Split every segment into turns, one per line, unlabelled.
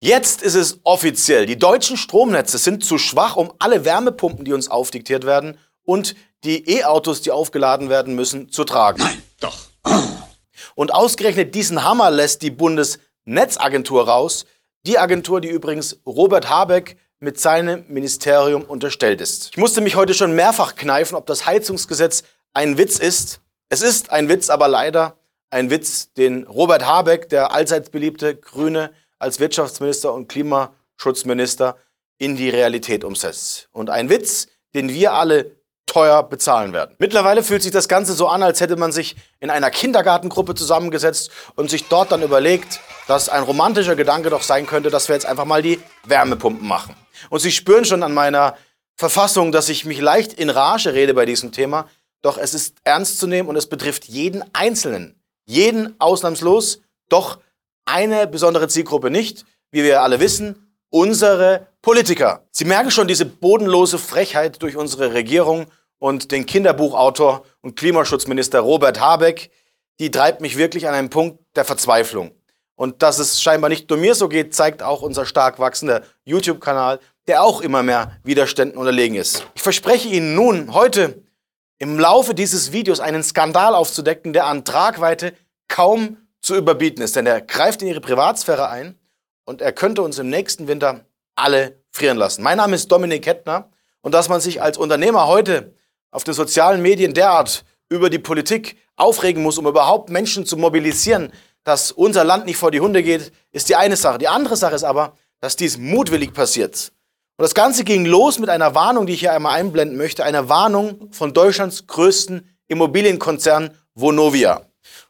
Jetzt ist es offiziell. Die deutschen Stromnetze sind zu schwach, um alle Wärmepumpen, die uns aufdiktiert werden, und die E-Autos, die aufgeladen werden müssen, zu tragen.
Nein, doch.
Und ausgerechnet diesen Hammer lässt die Bundesnetzagentur raus. Die Agentur, die übrigens Robert Habeck mit seinem Ministerium unterstellt ist. Ich musste mich heute schon mehrfach kneifen, ob das Heizungsgesetz ein Witz ist. Es ist ein Witz, aber leider ein Witz, den Robert Habeck, der allseits beliebte Grüne, als Wirtschaftsminister und Klimaschutzminister in die Realität umsetzt. Und ein Witz, den wir alle teuer bezahlen werden. Mittlerweile fühlt sich das Ganze so an, als hätte man sich in einer Kindergartengruppe zusammengesetzt und sich dort dann überlegt, dass ein romantischer Gedanke doch sein könnte, dass wir jetzt einfach mal die Wärmepumpen machen. Und Sie spüren schon an meiner Verfassung, dass ich mich leicht in Rage rede bei diesem Thema, doch es ist ernst zu nehmen und es betrifft jeden Einzelnen, jeden ausnahmslos, doch eine besondere Zielgruppe nicht, wie wir alle wissen, unsere Politiker. Sie merken schon diese bodenlose Frechheit durch unsere Regierung und den Kinderbuchautor und Klimaschutzminister Robert Habeck, die treibt mich wirklich an einen Punkt der Verzweiflung. Und dass es scheinbar nicht nur mir so geht, zeigt auch unser stark wachsender YouTube-Kanal, der auch immer mehr Widerständen unterlegen ist. Ich verspreche Ihnen nun, heute im Laufe dieses Videos einen Skandal aufzudecken, der an Tragweite kaum zu überbieten ist, denn er greift in Ihre Privatsphäre ein und er könnte uns im nächsten Winter alle frieren lassen. Mein Name ist Dominik Hettner und dass man sich als Unternehmer heute auf den sozialen Medien derart über die Politik aufregen muss, um überhaupt Menschen zu mobilisieren, dass unser Land nicht vor die Hunde geht, ist die eine Sache. Die andere Sache ist aber, dass dies mutwillig passiert. Und das Ganze ging los mit einer Warnung, die ich hier einmal einblenden möchte, einer Warnung von Deutschlands größten Immobilienkonzern Vonovia.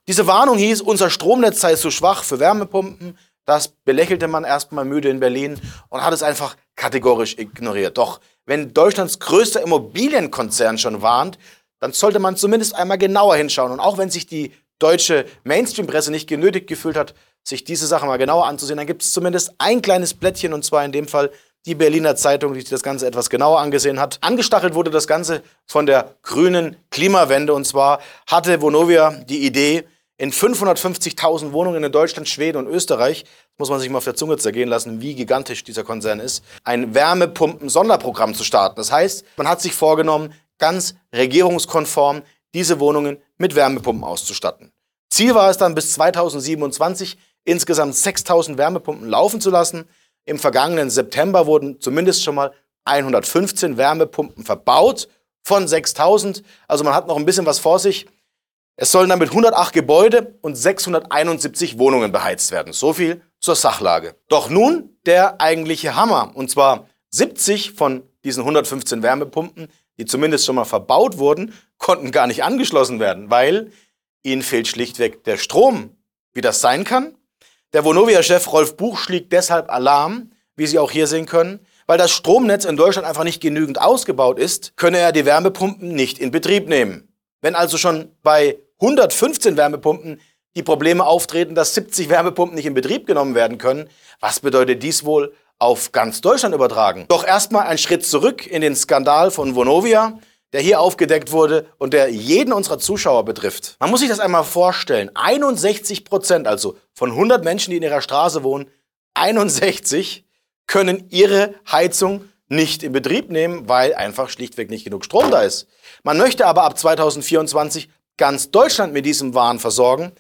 Diese Warnung hieß, unser Stromnetz sei zu schwach für Wärmepumpen, das belächelte man erstmal müde in Berlin und hat es einfach kategorisch ignoriert. Doch wenn Deutschlands größter Immobilienkonzern schon warnt, dann sollte man zumindest einmal genauer hinschauen. Und auch wenn sich die deutsche Mainstream-Presse nicht genötigt gefühlt hat, sich diese Sache mal genauer anzusehen, dann gibt es zumindest ein kleines Blättchen, und zwar in dem Fall die Berliner Zeitung, die sich das Ganze etwas genauer angesehen hat. Angestachelt wurde das Ganze von der grünen Klimawende. Und zwar hatte Vonovia die Idee, in 550.000 Wohnungen in Deutschland, Schweden und Österreich, muss man sich mal auf der Zunge zergehen lassen, wie gigantisch dieser Konzern ist, ein Wärmepumpen-Sonderprogramm zu starten. Das heißt, man hat sich vorgenommen, ganz regierungskonform diese Wohnungen mit Wärmepumpen auszustatten. Ziel war es dann bis 2027 insgesamt 6000 Wärmepumpen laufen zu lassen. Im vergangenen September wurden zumindest schon mal 115 Wärmepumpen verbaut von 6000. Also man hat noch ein bisschen was vor sich. Es sollen damit 108 Gebäude und 671 Wohnungen beheizt werden. So viel zur Sachlage. Doch nun der eigentliche Hammer. Und zwar 70 von diesen 115 Wärmepumpen, die zumindest schon mal verbaut wurden, konnten gar nicht angeschlossen werden, weil ihnen fehlt schlichtweg der Strom. Wie das sein kann? Der Vonovia-Chef Rolf Buch schlägt deshalb Alarm, wie Sie auch hier sehen können. Weil das Stromnetz in Deutschland einfach nicht genügend ausgebaut ist, könne er die Wärmepumpen nicht in Betrieb nehmen. Wenn also schon bei 115 Wärmepumpen die Probleme auftreten, dass 70 Wärmepumpen nicht in Betrieb genommen werden können. Was bedeutet dies wohl auf ganz Deutschland übertragen? Doch erstmal ein Schritt zurück in den Skandal von Vonovia, der hier aufgedeckt wurde und der jeden unserer Zuschauer betrifft. Man muss sich das einmal vorstellen. 61 Prozent, also von 100 Menschen, die in ihrer Straße wohnen, 61 können ihre Heizung nicht in Betrieb nehmen, weil einfach schlichtweg nicht genug Strom da ist. Man möchte aber ab 2024 ganz Deutschland mit diesem Wahn versorgen.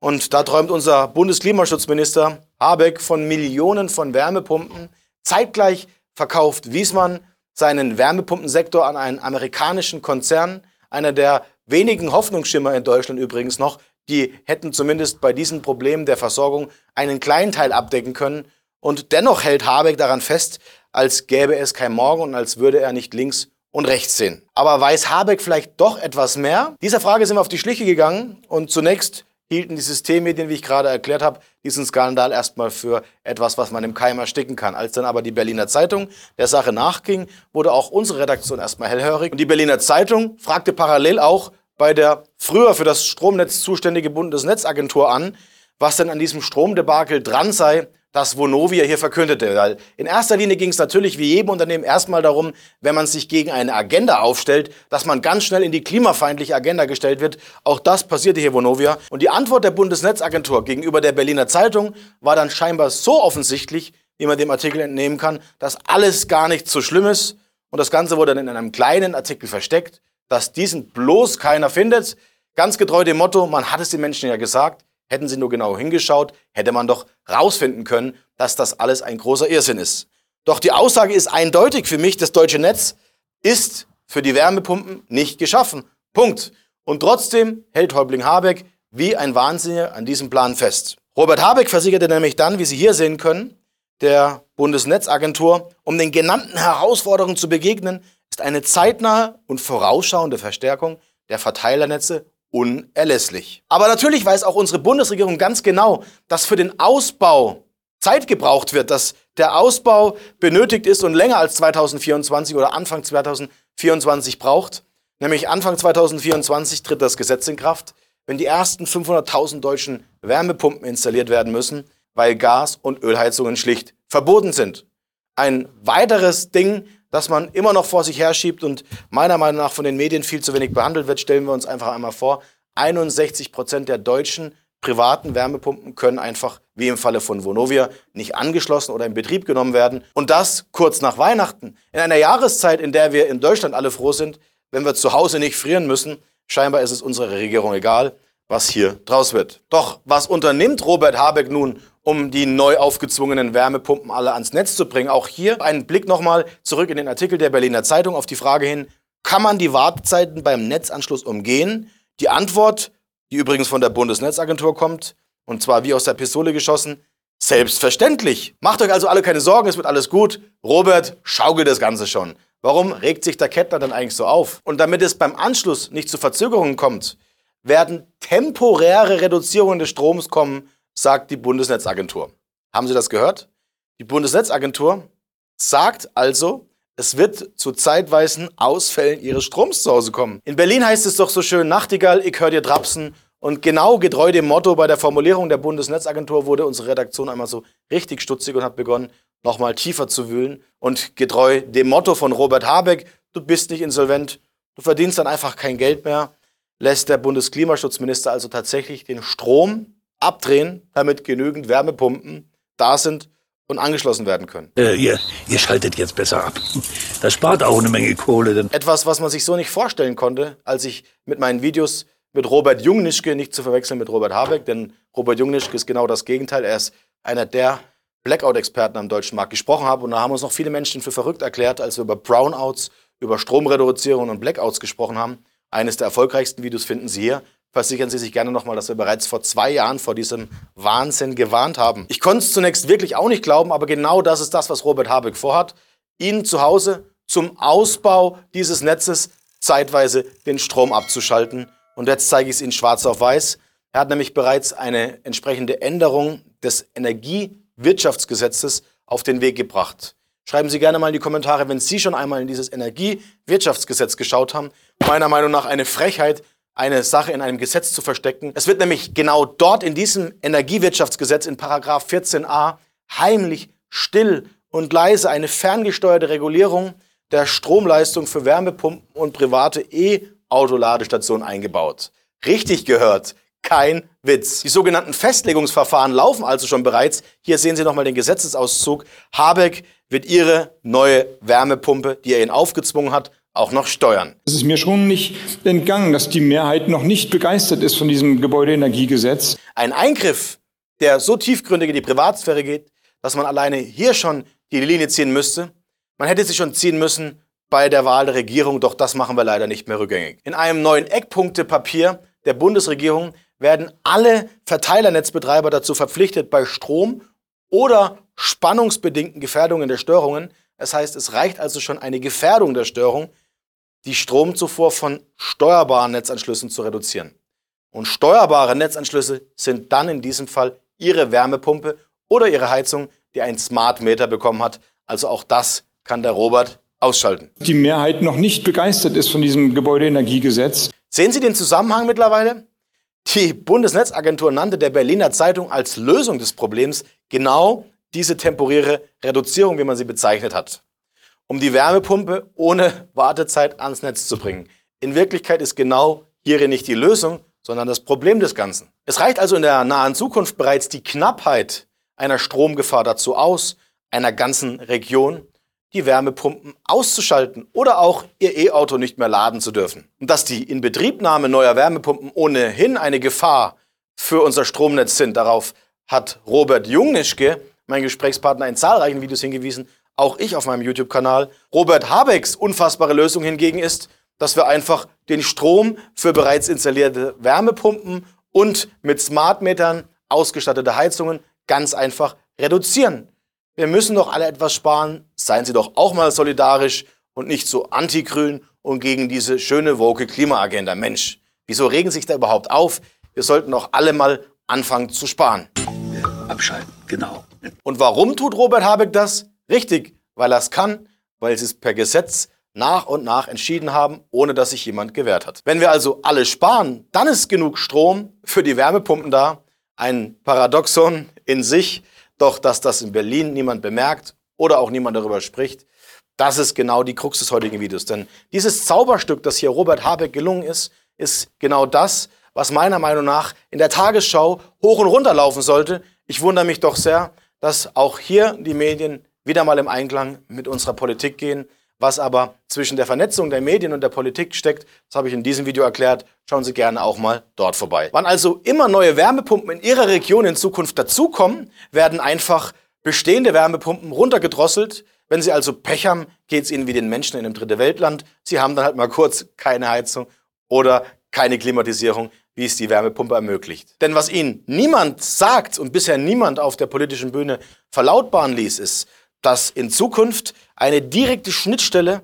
Und da träumt unser Bundesklimaschutzminister Habeck von Millionen von Wärmepumpen. Zeitgleich verkauft Wiesmann seinen Wärmepumpensektor an einen amerikanischen Konzern, einer der wenigen Hoffnungsschimmer in Deutschland übrigens noch, die hätten zumindest bei diesen Problemen der Versorgung einen kleinen Teil abdecken können. Und dennoch hält Habeck daran fest, als gäbe es kein Morgen und als würde er nicht links und rechts sehen. Aber weiß Habeck vielleicht doch etwas mehr? Dieser Frage sind wir auf die Schliche gegangen und zunächst hielten die Systemmedien, wie ich gerade erklärt habe, diesen Skandal erstmal für etwas, was man im Keim ersticken kann. Als dann aber die Berliner Zeitung der Sache nachging, wurde auch unsere Redaktion erstmal hellhörig. Und die Berliner Zeitung fragte parallel auch bei der früher für das Stromnetz zuständige Bundesnetzagentur an, was denn an diesem Stromdebakel dran sei das Vonovia hier verkündete. Weil in erster Linie ging es natürlich wie jedem Unternehmen erstmal darum, wenn man sich gegen eine Agenda aufstellt, dass man ganz schnell in die klimafeindliche Agenda gestellt wird. Auch das passierte hier Vonovia. Und die Antwort der Bundesnetzagentur gegenüber der Berliner Zeitung war dann scheinbar so offensichtlich, wie man dem Artikel entnehmen kann, dass alles gar nicht so schlimm ist. Und das Ganze wurde dann in einem kleinen Artikel versteckt, dass diesen bloß keiner findet. Ganz getreu dem Motto, man hat es den Menschen ja gesagt, hätten sie nur genau hingeschaut, hätte man doch rausfinden können, dass das alles ein großer Irrsinn ist. Doch die Aussage ist eindeutig für mich, das deutsche Netz ist für die Wärmepumpen nicht geschaffen. Punkt. Und trotzdem hält Häuptling Habeck wie ein Wahnsinniger an diesem Plan fest. Robert Habeck versicherte nämlich dann, wie Sie hier sehen können, der Bundesnetzagentur, um den genannten Herausforderungen zu begegnen, ist eine zeitnahe und vorausschauende Verstärkung der Verteilernetze unerlässlich. Aber natürlich weiß auch unsere Bundesregierung ganz genau, dass für den Ausbau Zeit gebraucht wird, dass der Ausbau benötigt ist und länger als 2024 oder Anfang 2024 braucht. Nämlich Anfang 2024 tritt das Gesetz in Kraft, wenn die ersten 500.000 deutschen Wärmepumpen installiert werden müssen, weil Gas- und Ölheizungen schlicht verboten sind. Ein weiteres Ding, das man immer noch vor sich herschiebt und meiner Meinung nach von den Medien viel zu wenig behandelt wird, stellen wir uns einfach einmal vor. 61 Prozent der deutschen privaten Wärmepumpen können einfach, wie im Falle von Vonovia, nicht angeschlossen oder in Betrieb genommen werden. Und das kurz nach Weihnachten. In einer Jahreszeit, in der wir in Deutschland alle froh sind, wenn wir zu Hause nicht frieren müssen. Scheinbar ist es unserer Regierung egal, was hier draus wird. Doch was unternimmt Robert Habeck nun, um die neu aufgezwungenen Wärmepumpen alle ans Netz zu bringen? Auch hier ein Blick nochmal zurück in den Artikel der Berliner Zeitung auf die Frage hin, kann man die Wartezeiten beim Netzanschluss umgehen? Die Antwort, die übrigens von der Bundesnetzagentur kommt, und zwar wie aus der Pistole geschossen, selbstverständlich. Macht euch also alle keine Sorgen, es wird alles gut. Robert schaukelt das Ganze schon. Warum regt sich der Kettner dann eigentlich so auf? Und damit es beim Anschluss nicht zu Verzögerungen kommt, werden temporäre Reduzierungen des Stroms kommen, sagt die Bundesnetzagentur. Haben Sie das gehört? Die Bundesnetzagentur sagt also, es wird zu zeitweisen Ausfällen ihres Stroms zu Hause kommen. In Berlin heißt es doch so schön, Nachtigall, ich höre dir drapsen. Und genau getreu dem Motto bei der Formulierung der Bundesnetzagentur wurde unsere Redaktion einmal so richtig stutzig und hat begonnen, nochmal tiefer zu wühlen. Und getreu dem Motto von Robert Habeck, du bist nicht insolvent, du verdienst dann einfach kein Geld mehr, lässt der Bundesklimaschutzminister also tatsächlich den Strom abdrehen, damit genügend Wärmepumpen da sind und angeschlossen werden können.
Äh, ihr, ihr schaltet jetzt besser ab. Das spart auch eine Menge Kohle. Denn
Etwas, was man sich so nicht vorstellen konnte, als ich mit meinen Videos mit Robert Jungnischke, nicht zu verwechseln mit Robert Habeck, denn Robert Jungnischke ist genau das Gegenteil. Er ist einer der Blackout-Experten am deutschen Markt gesprochen habe. Und da haben uns noch viele Menschen für verrückt erklärt, als wir über Brownouts, über Stromreduzierung und Blackouts gesprochen haben. Eines der erfolgreichsten Videos finden Sie hier versichern Sie sich gerne nochmal, dass wir bereits vor zwei Jahren vor diesem Wahnsinn gewarnt haben. Ich konnte es zunächst wirklich auch nicht glauben, aber genau das ist das, was Robert Habeck vorhat. Ihnen zu Hause zum Ausbau dieses Netzes zeitweise den Strom abzuschalten. Und jetzt zeige ich es Ihnen schwarz auf weiß. Er hat nämlich bereits eine entsprechende Änderung des Energiewirtschaftsgesetzes auf den Weg gebracht. Schreiben Sie gerne mal in die Kommentare, wenn Sie schon einmal in dieses Energiewirtschaftsgesetz geschaut haben. Meiner Meinung nach eine Frechheit, eine Sache in einem Gesetz zu verstecken. Es wird nämlich genau dort in diesem Energiewirtschaftsgesetz in Paragraph 14a heimlich, still und leise eine ferngesteuerte Regulierung der Stromleistung für Wärmepumpen und private E-Autoladestationen eingebaut. Richtig gehört, kein Witz. Die sogenannten Festlegungsverfahren laufen also schon bereits. Hier sehen Sie nochmal den Gesetzesauszug. Habeck wird Ihre neue Wärmepumpe, die er Ihnen aufgezwungen hat, auch noch steuern.
Es ist mir schon nicht entgangen, dass die Mehrheit noch nicht begeistert ist von diesem Gebäudeenergiegesetz.
Ein Eingriff, der so tiefgründig in die Privatsphäre geht, dass man alleine hier schon die Linie ziehen müsste. Man hätte sie schon ziehen müssen bei der Wahl der Regierung, doch das machen wir leider nicht mehr rückgängig. In einem neuen Eckpunktepapier der Bundesregierung werden alle Verteilernetzbetreiber dazu verpflichtet, bei Strom oder spannungsbedingten Gefährdungen der Störungen, das heißt, es reicht also schon eine Gefährdung der Störung, die Stromzufuhr von steuerbaren Netzanschlüssen zu reduzieren. Und steuerbare Netzanschlüsse sind dann in diesem Fall Ihre Wärmepumpe oder Ihre Heizung, die einen Smart Meter bekommen hat. Also auch das kann der Robert ausschalten.
Die Mehrheit noch nicht begeistert ist von diesem Gebäudeenergiegesetz.
Sehen Sie den Zusammenhang mittlerweile? Die Bundesnetzagentur nannte der Berliner Zeitung als Lösung des Problems genau diese temporäre Reduzierung, wie man sie bezeichnet hat um die Wärmepumpe ohne Wartezeit ans Netz zu bringen. In Wirklichkeit ist genau hierin nicht die Lösung, sondern das Problem des Ganzen. Es reicht also in der nahen Zukunft bereits die Knappheit einer Stromgefahr dazu aus, einer ganzen Region die Wärmepumpen auszuschalten oder auch ihr E-Auto nicht mehr laden zu dürfen. Und dass die Inbetriebnahme neuer Wärmepumpen ohnehin eine Gefahr für unser Stromnetz sind, darauf hat Robert Jungnischke, mein Gesprächspartner, in zahlreichen Videos hingewiesen, auch ich auf meinem YouTube-Kanal. Robert Habecks unfassbare Lösung hingegen ist, dass wir einfach den Strom für bereits installierte Wärmepumpen und mit Smartmetern ausgestattete Heizungen ganz einfach reduzieren. Wir müssen doch alle etwas sparen. Seien Sie doch auch mal solidarisch und nicht so antigrün und gegen diese schöne, woke Klimaagenda. Mensch, wieso regen sich da überhaupt auf? Wir sollten doch alle mal anfangen zu sparen.
Abschalten, genau.
Und warum tut Robert Habeck das? Richtig, weil er es kann, weil sie es per Gesetz nach und nach entschieden haben, ohne dass sich jemand gewehrt hat. Wenn wir also alle sparen, dann ist genug Strom für die Wärmepumpen da. Ein Paradoxon in sich, doch dass das in Berlin niemand bemerkt oder auch niemand darüber spricht, das ist genau die Krux des heutigen Videos. Denn dieses Zauberstück, das hier Robert Habeck gelungen ist, ist genau das, was meiner Meinung nach in der Tagesschau hoch und runter laufen sollte. Ich wundere mich doch sehr, dass auch hier die Medien wieder mal im Einklang mit unserer Politik gehen. Was aber zwischen der Vernetzung der Medien und der Politik steckt, das habe ich in diesem Video erklärt. Schauen Sie gerne auch mal dort vorbei. Wann also immer neue Wärmepumpen in Ihrer Region in Zukunft dazukommen, werden einfach bestehende Wärmepumpen runtergedrosselt. Wenn Sie also Pech haben, geht es Ihnen wie den Menschen in einem Dritte Weltland. Sie haben dann halt mal kurz keine Heizung oder keine Klimatisierung, wie es die Wärmepumpe ermöglicht. Denn was Ihnen niemand sagt und bisher niemand auf der politischen Bühne verlautbaren ließ, ist, dass in Zukunft eine direkte Schnittstelle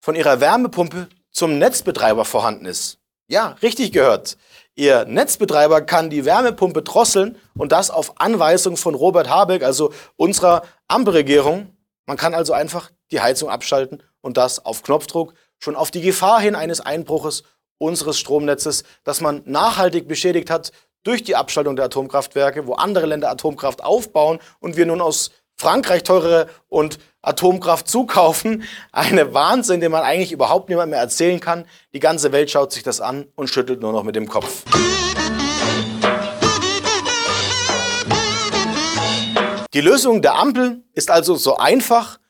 von Ihrer Wärmepumpe zum Netzbetreiber vorhanden ist. Ja, richtig gehört. Ihr Netzbetreiber kann die Wärmepumpe drosseln und das auf Anweisung von Robert Habeck, also unserer Ampelregierung. Man kann also einfach die Heizung abschalten und das auf Knopfdruck schon auf die Gefahr hin eines Einbruches unseres Stromnetzes, das man nachhaltig beschädigt hat durch die Abschaltung der Atomkraftwerke, wo andere Länder Atomkraft aufbauen und wir nun aus Frankreich teurere und Atomkraft zukaufen. Eine Wahnsinn, den man eigentlich überhaupt niemand mehr erzählen kann. Die ganze Welt schaut sich das an und schüttelt nur noch mit dem Kopf. Die Lösung der Ampel ist also so einfach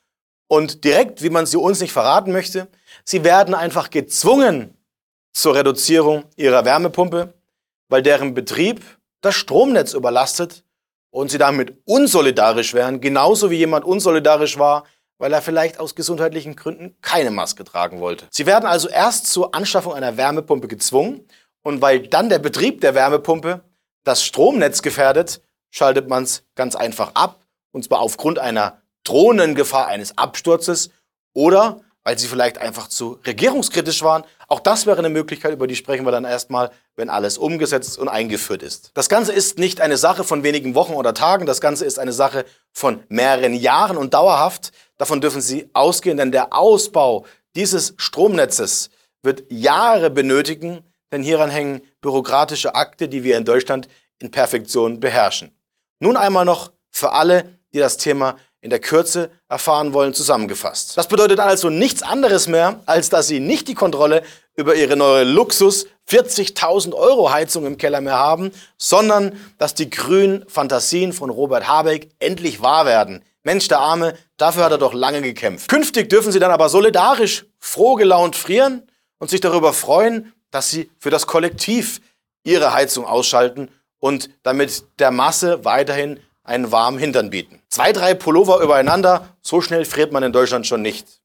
und direkt, wie man sie uns nicht verraten möchte. Sie werden einfach gezwungen zur Reduzierung ihrer Wärmepumpe, weil deren Betrieb das Stromnetz überlastet und sie damit unsolidarisch wären, genauso wie jemand unsolidarisch war, weil er vielleicht aus gesundheitlichen Gründen keine Maske tragen wollte. Sie werden also erst zur Anschaffung einer Wärmepumpe gezwungen und weil dann der Betrieb der Wärmepumpe das Stromnetz gefährdet, schaltet man es ganz einfach ab und zwar aufgrund einer drohenden Gefahr eines Absturzes oder weil sie vielleicht einfach zu regierungskritisch waren. Auch das wäre eine Möglichkeit, über die sprechen wir dann erstmal, wenn alles umgesetzt und eingeführt ist. Das Ganze ist nicht eine Sache von wenigen Wochen oder Tagen, das Ganze ist eine Sache von mehreren Jahren und dauerhaft. Davon dürfen Sie ausgehen, denn der Ausbau dieses Stromnetzes wird Jahre benötigen, denn hieran hängen bürokratische Akte, die wir in Deutschland in Perfektion beherrschen. Nun einmal noch für alle, die das Thema in der Kürze erfahren wollen, zusammengefasst. Das bedeutet also nichts anderes mehr, als dass Sie nicht die Kontrolle über Ihre neue Luxus 40.000 Euro Heizung im Keller mehr haben, sondern dass die grünen Fantasien von Robert Habeck endlich wahr werden. Mensch, der Arme, dafür hat er doch lange gekämpft. Künftig dürfen Sie dann aber solidarisch, froh gelaunt frieren und sich darüber freuen, dass Sie für das Kollektiv Ihre Heizung ausschalten und damit der Masse weiterhin einen warmen Hintern bieten. Zwei, drei Pullover übereinander, so schnell friert man in Deutschland schon nicht.